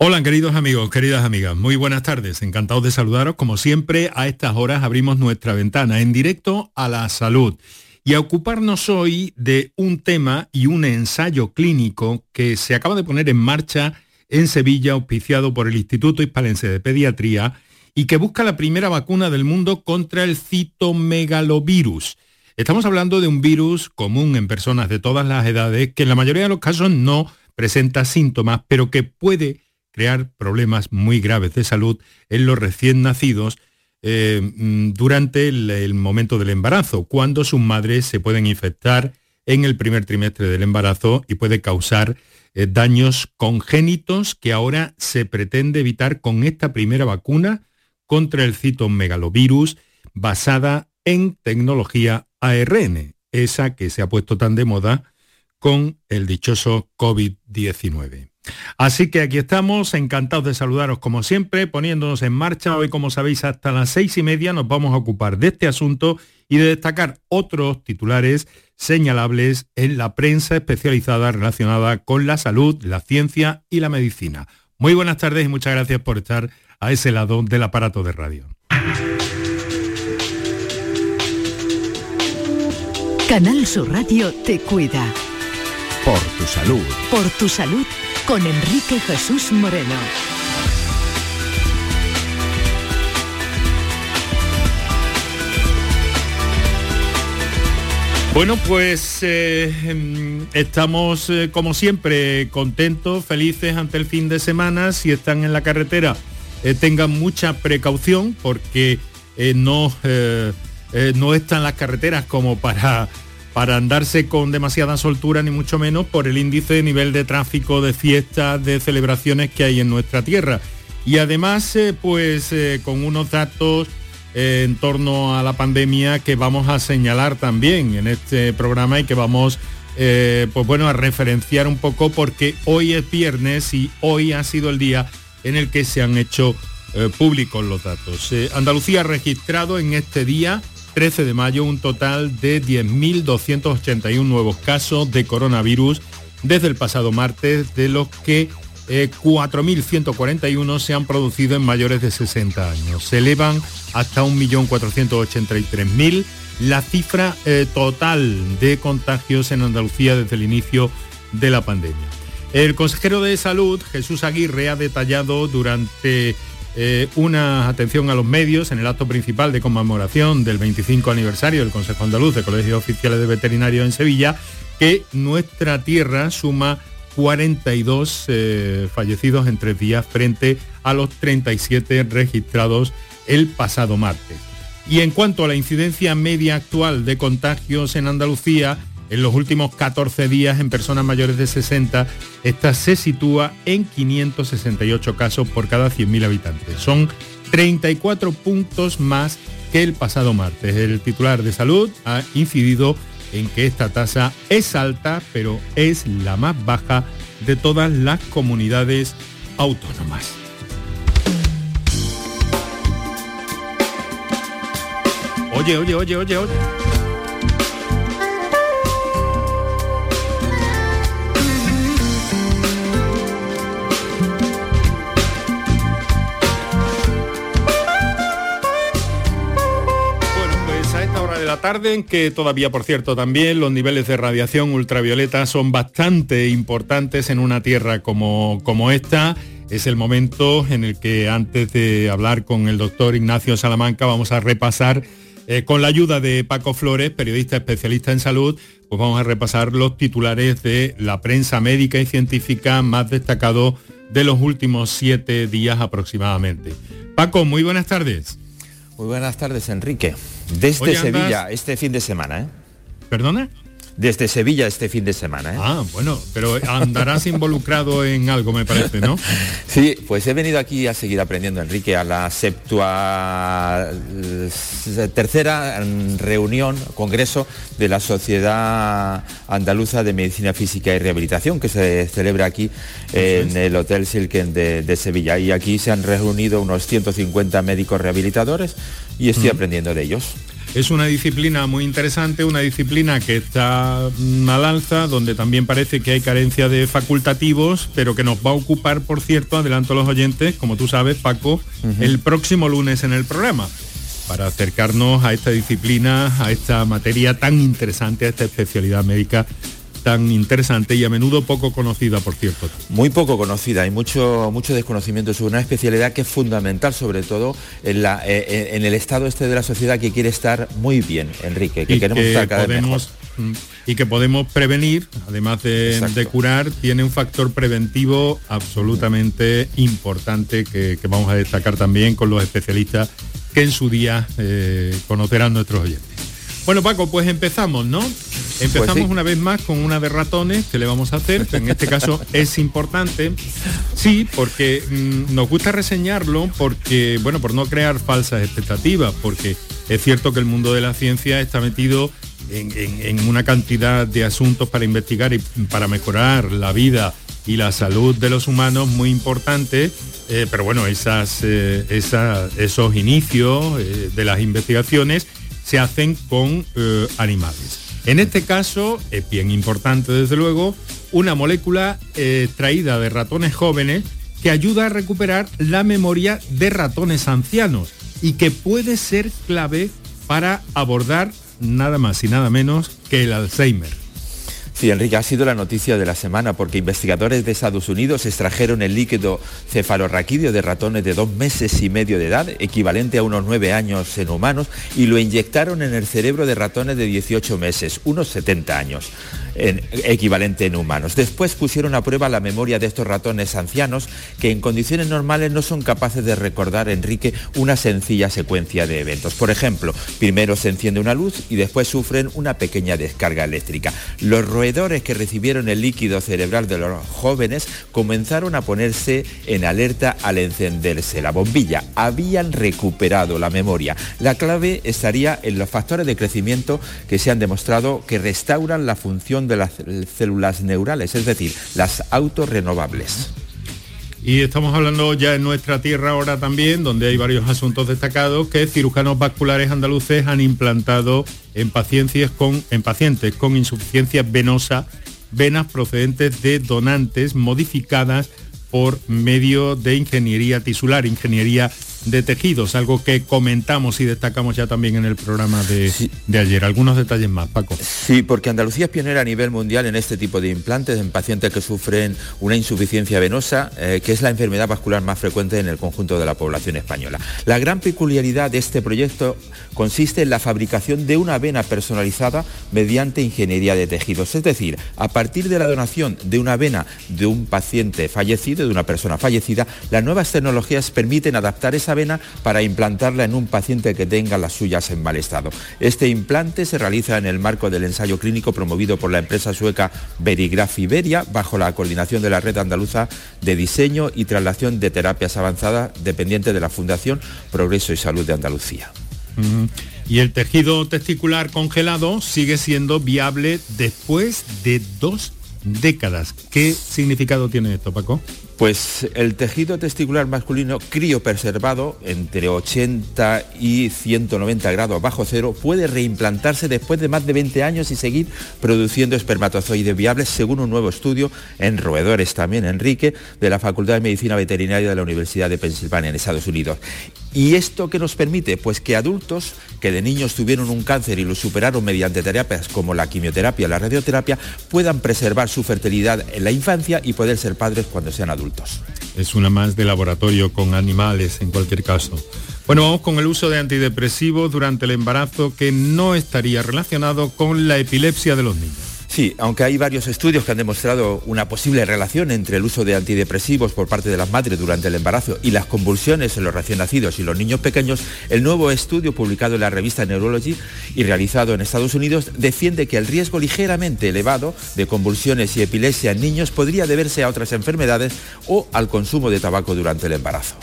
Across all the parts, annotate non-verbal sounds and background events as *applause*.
Hola queridos amigos, queridas amigas, muy buenas tardes, encantados de saludaros. Como siempre, a estas horas abrimos nuestra ventana en directo a la salud y a ocuparnos hoy de un tema y un ensayo clínico que se acaba de poner en marcha en Sevilla, auspiciado por el Instituto Hispalense de Pediatría y que busca la primera vacuna del mundo contra el citomegalovirus. Estamos hablando de un virus común en personas de todas las edades que en la mayoría de los casos no presenta síntomas, pero que puede crear problemas muy graves de salud en los recién nacidos eh, mm, durante el, momento del embarazo, cuando sus madres se pueden infectar en el primer trimestre del embarazo y puede causar eh, daños congénitos que ahora se pretende evitar con esta primera vacuna contra el citomegalovirus basada en tecnología ARN, esa que se ha puesto tan de moda con el dichoso COVID-19. Así que aquí estamos, encantados de saludaros como siempre, poniéndonos en marcha. Hoy, como sabéis, hasta las seis y media nos vamos a ocupar de este asunto y de destacar otros titulares señalables en la prensa especializada relacionada con la salud, la ciencia y la medicina. Muy buenas tardes y muchas gracias por estar a ese lado del aparato de radio. Canal Sur Radio te cuida. Por tu salud. Por tu salud con Enrique Jesús Moreno. Bueno, pues eh, em, estamos eh, como siempre contentos, felices ante el fin de semana. Si están en la carretera, eh, tengan mucha precaución porque no, no están las carreteras como para para andarse con demasiada soltura ni mucho menos por el índice de nivel de tráfico, de fiestas, de celebraciones que hay en nuestra tierra. Y además, eh, pues eh, con unos datos eh, en torno a la pandemia que vamos a señalar también en este programa y que vamos pues bueno, a referenciar un poco porque hoy es viernes y hoy ha sido el día en el que se han hecho públicos los datos. Andalucía ha registrado en este día 13 de mayo un total de 10.281 nuevos casos de coronavirus desde el pasado martes, de los que 4.141 eh, se han producido en mayores de 60 años. Se elevan hasta 1.483.000 la cifra eh, total de contagios en Andalucía desde el inicio de la pandemia. El consejero de Salud, Jesús Aguirre, ha detallado durante eh, una atención a los medios en el acto principal de conmemoración del 25 aniversario del Consejo Andaluz de Colegios Oficiales de Veterinarios en Sevilla, que nuestra tierra suma 42 eh, fallecidos en tres días frente a los 37 registrados el pasado martes. Y en cuanto a la incidencia media actual de contagios en Andalucía, en los últimos 14 días en personas mayores de 60, esta se sitúa en 568 casos por cada 100.000 habitantes. Son 34 puntos más que el pasado martes. El titular de salud ha incidido en que esta tasa es alta, pero es la más baja de todas las comunidades autónomas. Oye, oye, oye, oye, oye. La tarde, en que todavía, por cierto, también los niveles de radiación ultravioleta son bastante importantes en una tierra como, como esta. Es el momento en el que antes de hablar con el doctor Ignacio Salamanca vamos a repasar eh, con la ayuda de Paco Flores, periodista especialista en salud, pues vamos a repasar los titulares de la prensa médica y científica más destacados de los últimos siete días aproximadamente. Paco, muy buenas tardes. Muy buenas tardes, Enrique. Desde Sevilla, este fin de semana, ¿eh? ¿Perdona? Desde Sevilla este fin de semana. ¿eh? Ah, bueno, pero andarás involucrado en algo, me parece, ¿no? *laughs* Sí, pues he venido aquí a seguir aprendiendo, Enrique, a la septua tercera reunión, congreso de la Sociedad Andaluza de Medicina Física y Rehabilitación, que se celebra aquí en el Hotel Silken de, Sevilla. Y aquí se han reunido unos 150 médicos rehabilitadores y estoy aprendiendo de ellos. Es una disciplina muy interesante, una disciplina que está mm, al alza, donde también parece que hay carencia de facultativos, pero que nos va a ocupar, por cierto, adelanto a los oyentes, como tú sabes, Paco, el próximo lunes en el programa para acercarnos a esta disciplina, a esta materia tan interesante, a esta especialidad médica tan interesante y a menudo poco conocida, por cierto. Muy poco conocida, hay mucho, mucho desconocimiento sobre una especialidad que es fundamental, sobre todo en, la, eh, eh, en el estado este de la sociedad que quiere estar muy bien, Enrique, que queremos estar cada vez mejor. Mm, y que podemos prevenir, además de, curar, tiene un factor preventivo absolutamente importante que, vamos a destacar también con los especialistas que en su día eh, conocerán nuestros oyentes. Bueno, Paco, pues empezamos, ¿no? Empezamos pues una vez más con una de ratones. Que le vamos a hacer, en este caso *laughs* es importante, sí, porque mm, nos gusta reseñarlo, porque, bueno, por no crear falsas expectativas, porque es cierto que el mundo de la ciencia está metido en, una cantidad de asuntos para investigar y para mejorar la vida y la salud de los humanos muy importante, eh, pero bueno, esas, eh, esos inicios eh, de las investigaciones se hacen con eh, animales. En este caso, es bien importante desde luego, una molécula eh, de ratones jóvenes que ayuda a recuperar la memoria de ratones ancianos y que puede ser clave para abordar nada más y nada menos que el Alzheimer. Sí, Enrique, ha sido la noticia de la semana porque investigadores de Estados Unidos extrajeron el líquido cefalorraquídeo de ratones de dos meses y medio de edad, equivalente a unos nueve años en humanos, y lo inyectaron en el cerebro de ratones de 18 meses, unos 70 años equivalente en humanos. Después pusieron a prueba la memoria de estos ratones ancianos que en condiciones normales no son capaces de recordar, Enrique, una sencilla secuencia de eventos. Por ejemplo, primero se enciende una luz y después sufren una pequeña descarga eléctrica. Los roedores que recibieron el líquido cerebral de los jóvenes comenzaron a ponerse en alerta al encenderse la bombilla. Habían recuperado la memoria. La clave estaría en los factores de crecimiento que se han demostrado que restauran la función de las células neurales, es decir, las autorrenovables. Y estamos hablando ya en nuestra tierra ahora también, donde hay varios asuntos destacados que cirujanos vasculares andaluces han implantado en pacientes con, en pacientes con insuficiencia venosa, venas procedentes de donantes modificadas por medio de ingeniería tisular, ingeniería de tejidos, algo que comentamos y destacamos ya también en el programa de, ayer. Algunos detalles más, Paco. Sí, porque Andalucía es pionera a nivel mundial en este tipo de implantes en pacientes que sufren una insuficiencia venosa, eh, que es la enfermedad vascular más frecuente en el conjunto de la población española. La gran peculiaridad de este proyecto consiste en la fabricación de una vena personalizada mediante ingeniería de tejidos, es decir, a partir de la donación de una vena de un paciente fallecido, de una persona fallecida, las nuevas tecnologías permiten adaptar esa vena para implantarla en un paciente que tenga las suyas en mal estado. Este implante se realiza en el marco del ensayo clínico promovido por la empresa sueca Verigraf Iberia bajo la coordinación de la Red Andaluza de Diseño y Traslación de Terapias Avanzadas dependiente de la Fundación Progreso y Salud de Andalucía. Y el tejido testicular congelado sigue siendo viable después de dos décadas. ¿Qué significado tiene esto, Paco? Pues el tejido testicular masculino criopreservado entre 80 y 190 grados bajo cero puede reimplantarse después de más de 20 años y seguir produciendo espermatozoides viables según un nuevo estudio en roedores también, Enrique, de la Facultad de Medicina Veterinaria de la Universidad de Pensilvania en Estados Unidos. ¿Y esto qué nos permite? Pues que adultos que de niños tuvieron un cáncer y lo superaron mediante terapias como la quimioterapia o la radioterapia puedan preservar su fertilidad en la infancia y poder ser padres cuando sean adultos. Es una más de laboratorio con animales en cualquier caso. Bueno, vamos con el uso de antidepresivos durante el embarazo que no estaría relacionado con la epilepsia de los niños. Sí, aunque hay varios estudios que han demostrado una posible relación entre el uso de antidepresivos por parte de las madres durante el embarazo y las convulsiones en los recién nacidos y los niños pequeños, el nuevo estudio publicado en la revista Neurology y realizado en Estados Unidos defiende que el riesgo ligeramente elevado de convulsiones y epilepsia en niños podría deberse a otras enfermedades o al consumo de tabaco durante el embarazo.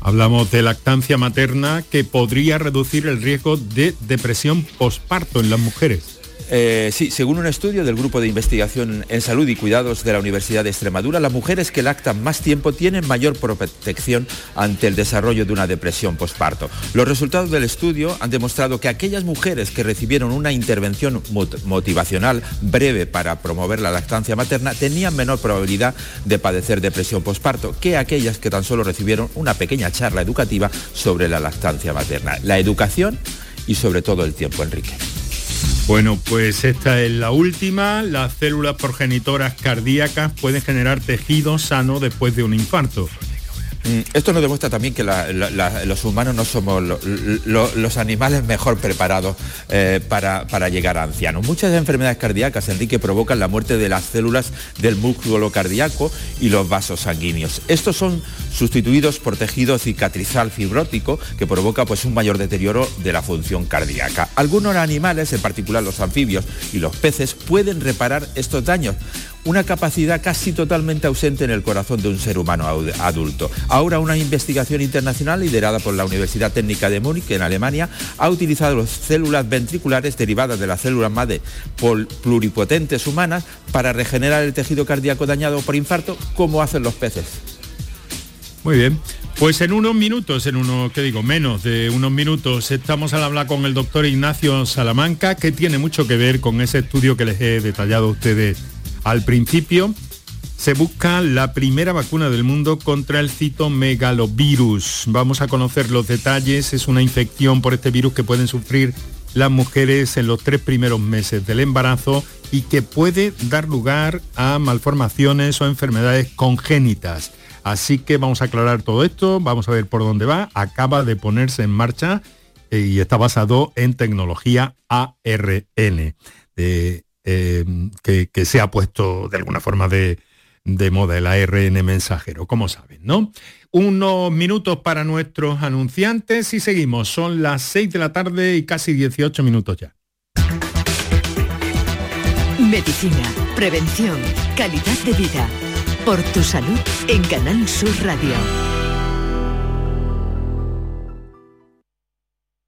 Hablamos de lactancia materna que podría reducir el riesgo de depresión posparto en las mujeres. Eh, sí, según un estudio del Grupo de Investigación en Salud y Cuidados de la Universidad de Extremadura, las mujeres que lactan más tiempo tienen mayor protección ante el desarrollo de una depresión postparto. Los resultados del estudio han demostrado que aquellas mujeres que recibieron una intervención motivacional breve para promover la lactancia materna tenían menor probabilidad de padecer depresión postparto que aquellas que tan solo recibieron una pequeña charla educativa sobre la lactancia materna. La educación y sobre todo el tiempo, Enrique. Bueno, pues esta es la última. Las células progenitoras cardíacas pueden generar tejido sano después de un infarto. Mm, esto nos demuestra también que los humanos no somos los animales mejor preparados eh, para, llegar a ancianos. Muchas enfermedades cardíacas, Enrique, provocan la muerte de las células del músculo cardíaco y los vasos sanguíneos. Estos son sustituidos por tejido cicatrizal fibrótico que provoca pues, un mayor deterioro de la función cardíaca. Algunos animales, en particular los anfibios y los peces, pueden reparar estos daños una capacidad casi totalmente ausente en el corazón de un ser humano adulto. Ahora una investigación internacional liderada por la Universidad Técnica de Múnich en Alemania ha utilizado las células ventriculares derivadas de las células madre pluripotentes humanas para regenerar el tejido cardíaco dañado por infarto como hacen los peces. Muy bien. Pues en unos minutos, en unos, ¿qué digo? Menos de unos minutos, estamos al hablar con el doctor Ignacio Salamanca, que tiene mucho que ver con ese estudio que les he detallado a ustedes al principio se busca la primera vacuna del mundo contra el citomegalovirus. Vamos a conocer los detalles. Es una infección por este virus que pueden sufrir las mujeres en los tres primeros meses del embarazo y que puede dar lugar a malformaciones o enfermedades congénitas. Así que vamos a aclarar todo esto, vamos a ver por dónde va. Acaba de ponerse en marcha eh, y está basado en tecnología ARN. Em, que, se ha puesto de alguna forma de, de moda el ARN mensajero, como saben, ¿no? Unos minutos para nuestros anunciantes y seguimos. Son las 6 de la tarde y casi 18 minutos ya. Medicina, prevención, calidad de vida. Por tu salud en Canal Sur Radio.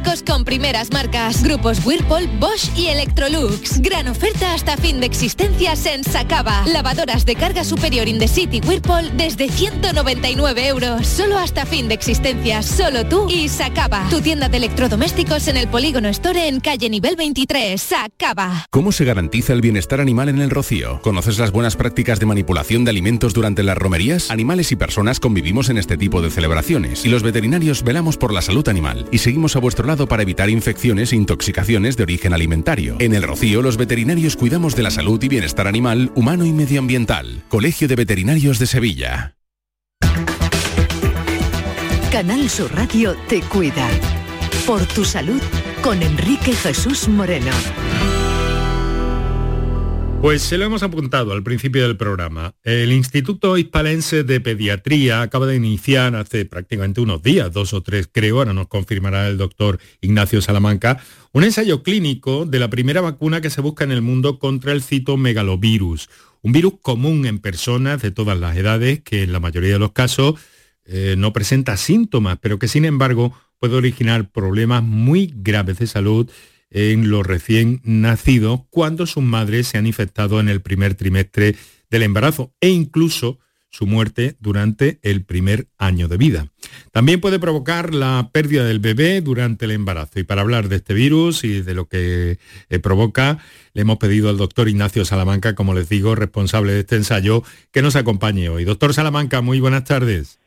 con primeras marcas. Grupos Whirlpool, Bosch y el Electrolux. Gran oferta hasta fin de existencias en Sacaba. Lavadoras de carga superior in the city Whirlpool desde 199 euros. Solo hasta fin de existencias. Solo tú y Sacaba. Tu tienda de electrodomésticos en el Polígono Store en calle nivel 23. Sacaba. ¿Cómo se garantiza el bienestar animal en el Rocío? ¿Conoces las buenas prácticas de manipulación de alimentos durante las romerías? Animales y personas convivimos en este tipo de celebraciones y los veterinarios velamos por la salud animal y seguimos a vuestro lado para evitar infecciones e intoxicaciones de origen alimentario. En el Rocío, los veterinarios cuidamos de la salud y bienestar animal, humano y medioambiental. Colegio de Veterinarios de Sevilla. Canal Sur Radio te cuida. Por tu salud con Enrique Jesús Moreno. Pues se lo hemos apuntado al principio del programa. El Instituto Hispalense de Pediatría acaba de iniciar hace prácticamente unos días, dos o tres creo, ahora nos confirmará el doctor Ignacio Salamanca, un ensayo clínico de la primera vacuna que se busca en el mundo contra el citomegalovirus, un virus común en personas de todas las edades que en la mayoría de los casos eh, no presenta síntomas, pero que sin embargo puede originar problemas muy graves de salud en los recién nacidos cuando sus madres se han infectado en el primer trimestre del embarazo e incluso su muerte durante el primer año de vida. También puede provocar la pérdida del bebé durante el embarazo. Y para hablar de este virus y de lo que eh, provoca, le hemos pedido al doctor Ignacio Salamanca, como les digo, responsable de este ensayo, que nos acompañe hoy. Doctor Salamanca, muy buenas tardes.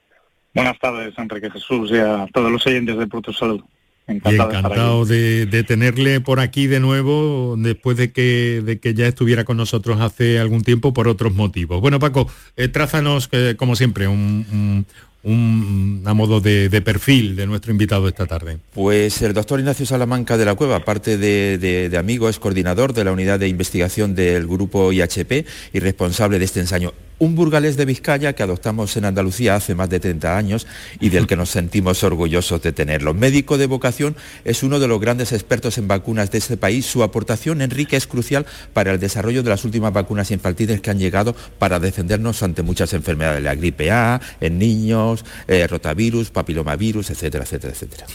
Buenas tardes, Enrique Jesús, y a todos los oyentes de Proto Salud. Encantado, de, tenerle por aquí de nuevo después de que, de que ya estuviera con nosotros hace algún tiempo por otros motivos. Bueno, Paco, eh, trázanos, eh, como siempre, un, un, a modo de, perfil de nuestro invitado esta tarde? Pues el doctor Ignacio Salamanca de la Cueva, aparte de, de, amigo, es coordinador de la unidad de investigación del grupo IHP y responsable de este ensayo un burgalés de Vizcaya que adoptamos en Andalucía hace más de 30 años y del que nos sentimos orgullosos de tenerlo. Médico de vocación, es uno de los grandes expertos en vacunas de este país. Su aportación, Enrique, es crucial para el desarrollo de las últimas vacunas infantiles que han llegado para defendernos ante muchas enfermedades, la gripe A, en niños, eh, rotavirus, papilomavirus, etcétera, etcétera, etcétera.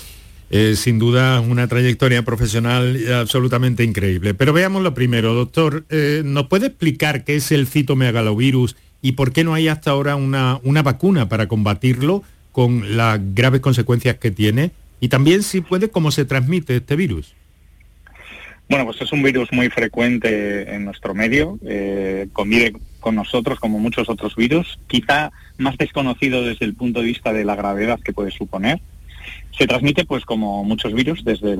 Sin duda una trayectoria profesional absolutamente increíble. Pero veamos lo primero, doctor, eh, ¿nos puede explicar qué es el citomegalovirus y por qué no hay hasta ahora una, una vacuna para combatirlo con las graves consecuencias que tiene y también si puede cómo se transmite este virus. Bueno, pues es un virus muy frecuente en nuestro medio, eh, convive con nosotros como muchos otros virus, quizá más desconocido desde el punto de vista de la gravedad que puede suponer. Se transmite pues como muchos virus desde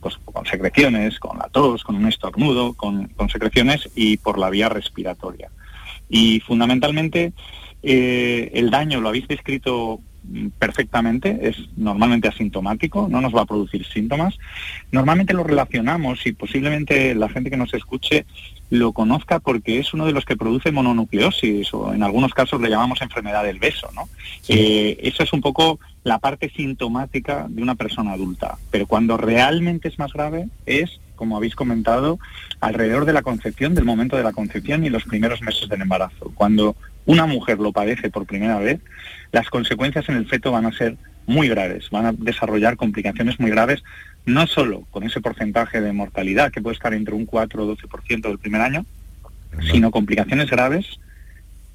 pues, con secreciones, con la tos, con un estornudo, con, con secreciones y por la vía respiratoria. Y fundamentalmente eh, el daño lo habéis descrito perfectamente, es normalmente asintomático, no nos va a producir síntomas. Normalmente lo relacionamos y posiblemente la gente que nos escuche lo conozca porque es uno de los que produce mononucleosis o en algunos casos le llamamos enfermedad del beso. ¿no? Eh, eso es un poco la parte sintomática de una persona adulta, pero cuando realmente es más grave es como habéis comentado, alrededor de la concepción, del momento de la concepción y los primeros meses del embarazo. Cuando una mujer lo padece por primera vez, las consecuencias en el feto van a ser muy graves, van a desarrollar complicaciones muy graves, no solo con ese porcentaje de mortalidad que puede estar entre un 4 o 12% del primer año, sino complicaciones graves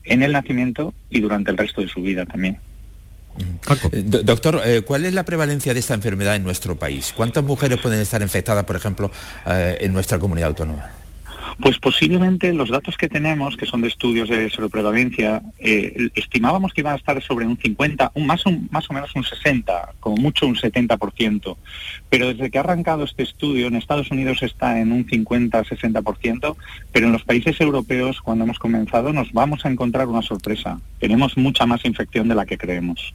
en el nacimiento y durante el resto de su vida también. Eh, doctor, eh, ¿cuál es la prevalencia de esta enfermedad en nuestro país? ¿Cuántas mujeres pueden estar infectadas, por ejemplo, eh, en nuestra comunidad autónoma? Pues posiblemente los datos que tenemos, que son de estudios de sobreprevalencia, estimábamos que iban a estar sobre un 50, un más, más o menos un 60, como mucho un 70%. Pero desde que ha arrancado este estudio, en Estados Unidos está en un 50-60%, pero en los países europeos, cuando hemos comenzado, nos vamos a encontrar una sorpresa. Tenemos mucha más infección de la que creemos.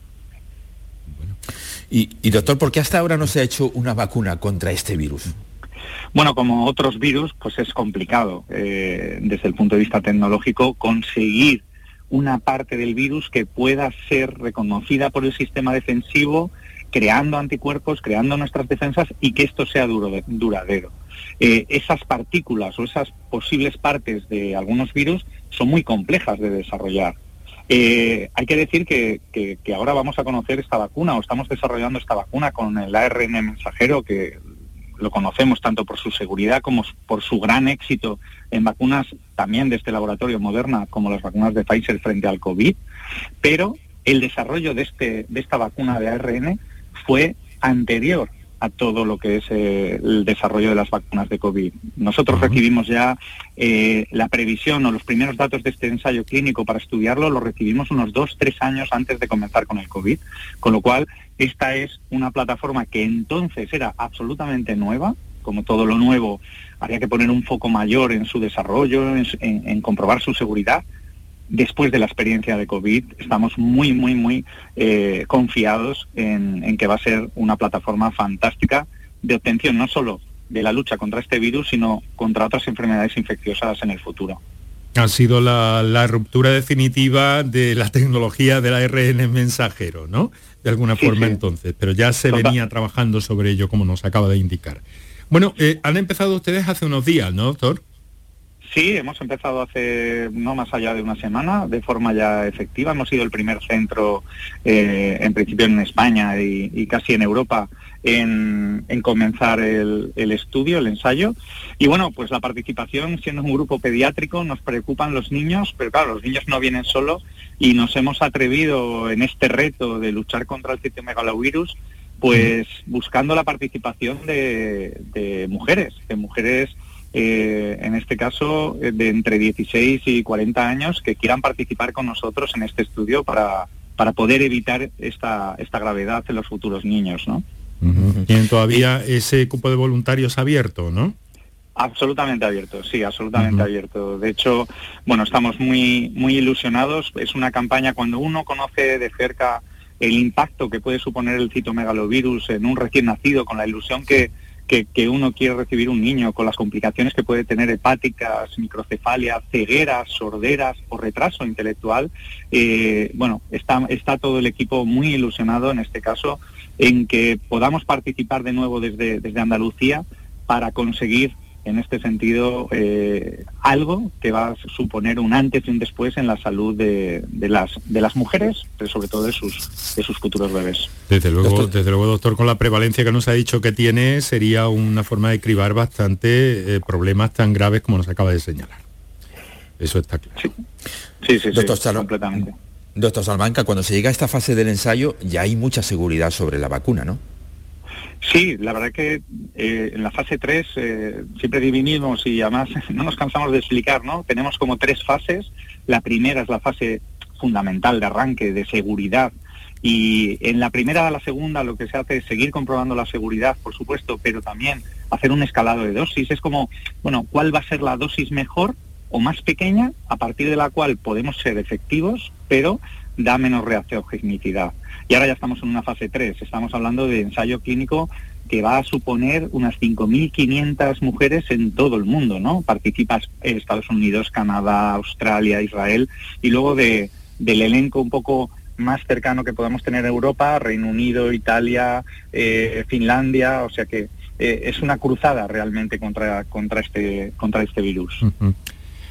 Y, doctor, ¿por qué hasta ahora no se ha hecho una vacuna contra este virus? Bueno, como otros virus, pues es complicado eh, desde el punto de vista tecnológico conseguir una parte del virus que pueda ser reconocida por el sistema defensivo, creando anticuerpos, creando nuestras defensas y que esto sea duradero. Eh, esas partículas o esas posibles partes de algunos virus son muy complejas de desarrollar. Eh, hay que decir que, ahora vamos a conocer esta vacuna o estamos desarrollando esta vacuna con el ARN mensajero que lo conocemos tanto por su seguridad como por su gran éxito en vacunas también de este laboratorio Moderna como las vacunas de Pfizer frente al COVID, pero el desarrollo de, este, de esta vacuna de ARN fue anterior a todo lo que es eh, el desarrollo de las vacunas de COVID. Nosotros recibimos ya eh, la previsión o los primeros datos de este ensayo clínico para estudiarlo, lo recibimos unos dos, tres años antes de comenzar con el COVID, con lo cual esta es una plataforma que entonces era absolutamente nueva, como todo lo nuevo, había que poner un foco mayor en su desarrollo, en comprobar su seguridad, después de la experiencia de COVID, estamos muy, muy, muy eh, confiados en, que va a ser una plataforma fantástica de obtención no solo de la lucha contra este virus, sino contra otras enfermedades infecciosas en el futuro. Ha sido la, ruptura definitiva de la tecnología del ARN mensajero, ¿no? De alguna forma entonces, pero ya se venía trabajando sobre ello, como nos acaba de indicar. Bueno, eh, han empezado ustedes hace unos días, ¿no, doctor? Sí, hemos empezado hace no más allá de una semana, de forma ya efectiva. Hemos sido el primer centro, eh, en principio en España y, casi en Europa, en, comenzar el, estudio, el ensayo. Y bueno, pues la participación, siendo un grupo pediátrico, nos preocupan los niños, pero claro, los niños no vienen solos y nos hemos atrevido en este reto de luchar contra el citomegalovirus, pues buscando la participación de, de mujeres, de mujeres eh, en este caso eh, de entre 16 y 40 años, que quieran participar con nosotros en este estudio para, para poder evitar esta, esta gravedad en los futuros niños, ¿no? Tienen todavía ese cupo de voluntarios abierto, ¿no? Absolutamente abierto, sí, absolutamente abierto. De hecho, bueno, estamos muy, muy ilusionados. Es una campaña cuando uno conoce de cerca el impacto que puede suponer el citomegalovirus en un recién nacido, con la ilusión que, que, uno quiere recibir un niño, con las complicaciones que puede tener hepáticas, microcefalia, cegueras, sorderas o retraso intelectual, eh, bueno, está, está todo el equipo muy ilusionado en este caso en que podamos participar de nuevo desde, desde Andalucía para conseguir en este sentido eh, algo que va a suponer un antes y un después en la salud de, las de las mujeres, pero sobre todo de sus de sus futuros bebés. Desde luego, doctor. desde luego, doctor, con la prevalencia que nos ha dicho que tiene, sería una forma de cribar bastante eh, problemas tan graves como nos acaba de señalar. Eso está claro. Sí, sí, sí, doctor completamente. Doctor Salmanca, cuando se llega a esta fase del ensayo ya hay mucha seguridad sobre la vacuna, ¿no? Sí, la verdad que eh, en la fase 3 eh, siempre dividimos y además *laughs* no nos cansamos de explicar, ¿no? Tenemos como tres fases. La primera es la fase fundamental de arranque, de seguridad. Y en la primera a la segunda lo que se hace es seguir comprobando la seguridad, por supuesto, pero también hacer un escalado de dosis. Es como, bueno, ¿cuál va a ser la dosis mejor o más pequeña a partir de la cual podemos ser efectivos, pero da menos reacción-genicidad. Y ahora ya estamos en una fase 3, estamos hablando de ensayo clínico que va a suponer unas 5.500 mujeres en todo el mundo, ¿no? Participas Estados Unidos, Canadá, Australia, Israel, y luego de, del elenco un poco más cercano que podamos tener Europa, Reino Unido, Italia, eh, Finlandia, o sea que eh, es una cruzada realmente contra, contra, este, contra este virus.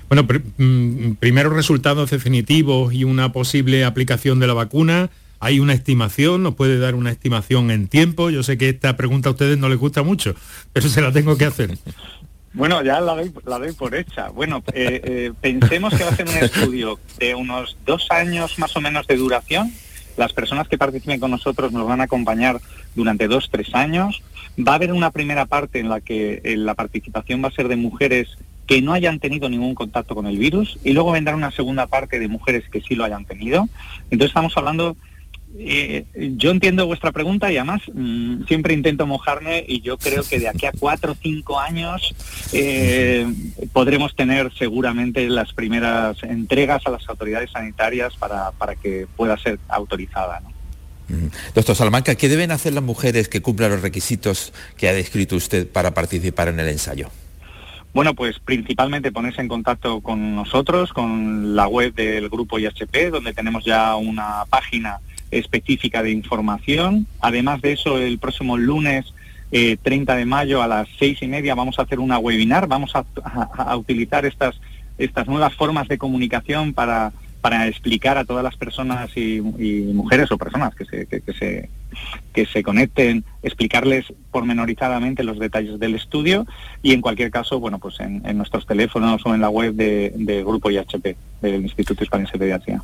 Bueno, mm, primeros resultados definitivos y una posible aplicación de la vacuna. ¿Hay una estimación? ¿Nos puede dar una estimación en tiempo? Yo sé que esta pregunta a ustedes no les gusta mucho, *laughs* pero se la tengo que hacer. Bueno, ya la doy, por hecha. Bueno, eh, eh, pensemos que va a ser un estudio de unos dos años más o menos de duración. Las personas que participen con nosotros nos van a acompañar durante dos, tres años. Va a haber una primera parte en la que la participación va a ser de mujeres que no hayan tenido ningún contacto con el virus y luego vendrá una segunda parte de mujeres que sí lo hayan tenido. Entonces estamos hablando, eh, yo entiendo vuestra pregunta y además mm, siempre intento mojarme y yo creo que de aquí a cuatro o cinco años eh, podremos tener seguramente las primeras entregas a las autoridades sanitarias para, para que pueda ser autorizada. Doctor Salamanca, ¿qué deben hacer las mujeres que cumplan los requisitos que ha descrito usted para participar en el ensayo? Bueno, pues principalmente ponerse en contacto con nosotros, con la web del grupo IHP, donde tenemos ya una página específica de información. Además de eso, el próximo lunes 30 eh, de mayo a las seis y media vamos a hacer una webinar, vamos a, utilizar estas, estas nuevas formas de comunicación para para explicar a todas las personas y, mujeres o personas que se, que, se, que se conecten, explicarles pormenorizadamente los detalles del estudio y en cualquier caso, bueno, pues en, nuestros teléfonos o en la web de Grupo IHP, del Instituto Hispano de Pediatría.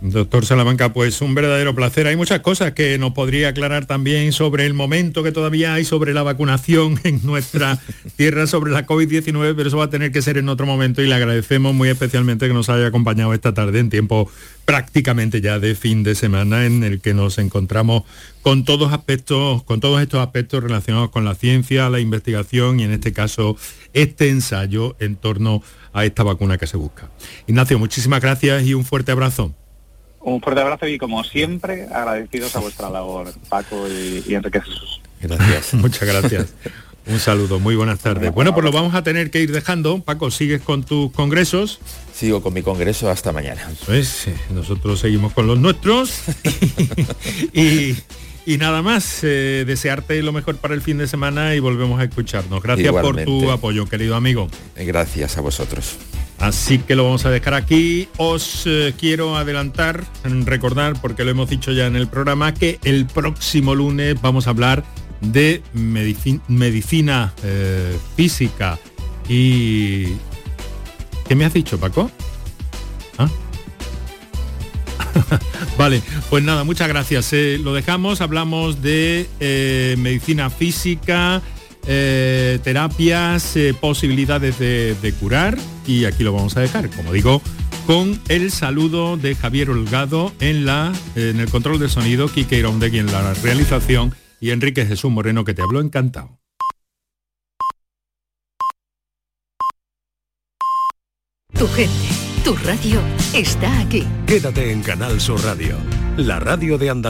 Doctor Salamanca, pues un verdadero placer. Hay muchas cosas que nos podría aclarar también sobre el momento que todavía hay sobre la vacunación *laughs* en nuestra *laughs* tierra sobre la COVID-19, pero eso va a tener que ser en otro momento y le agradecemos muy especialmente que nos haya acompañado esta tarde en tiempo prácticamente ya de fin de semana en el que nos encontramos con todos aspectos, con todos estos aspectos relacionados con la ciencia, la investigación y en este caso este ensayo en torno a esta vacuna que se busca. Ignacio, muchísimas gracias y un fuerte abrazo. Un fuerte abrazo y como siempre agradecidos a vuestra labor, Paco y, Enrique Jesús. Gracias. *laughs* Muchas gracias. Un saludo, muy buenas tardes. Bueno, pues lo vamos a tener que ir dejando. Paco, ¿sigues con tus congresos? Sigo con mi congreso hasta mañana. Pues nosotros seguimos con los nuestros. *laughs* y, nada más, eh, desearte lo mejor para el fin de semana y volvemos a escucharnos. Gracias por tu apoyo, querido amigo. Gracias a vosotros. Así que lo vamos a dejar aquí. Os eh, quiero adelantar, recordar, porque lo hemos dicho ya en el programa, que el próximo lunes vamos a hablar de medicina eh, física y... ¿Qué me has dicho, Paco? ¿Ah? *laughs* vale, pues nada, muchas gracias. Eh, lo dejamos, hablamos de medicina física, eh, terapias, eh, posibilidades de, curar y aquí lo vamos a dejar, como digo, con el saludo de Javier Holgado en, la, en el control de sonido, Quique Irondegui en la realización y Enrique Jesús Moreno que te habló encantado. Tu gente, tu radio está aquí. Quédate en Canal Sur Radio, la radio de Andalucía.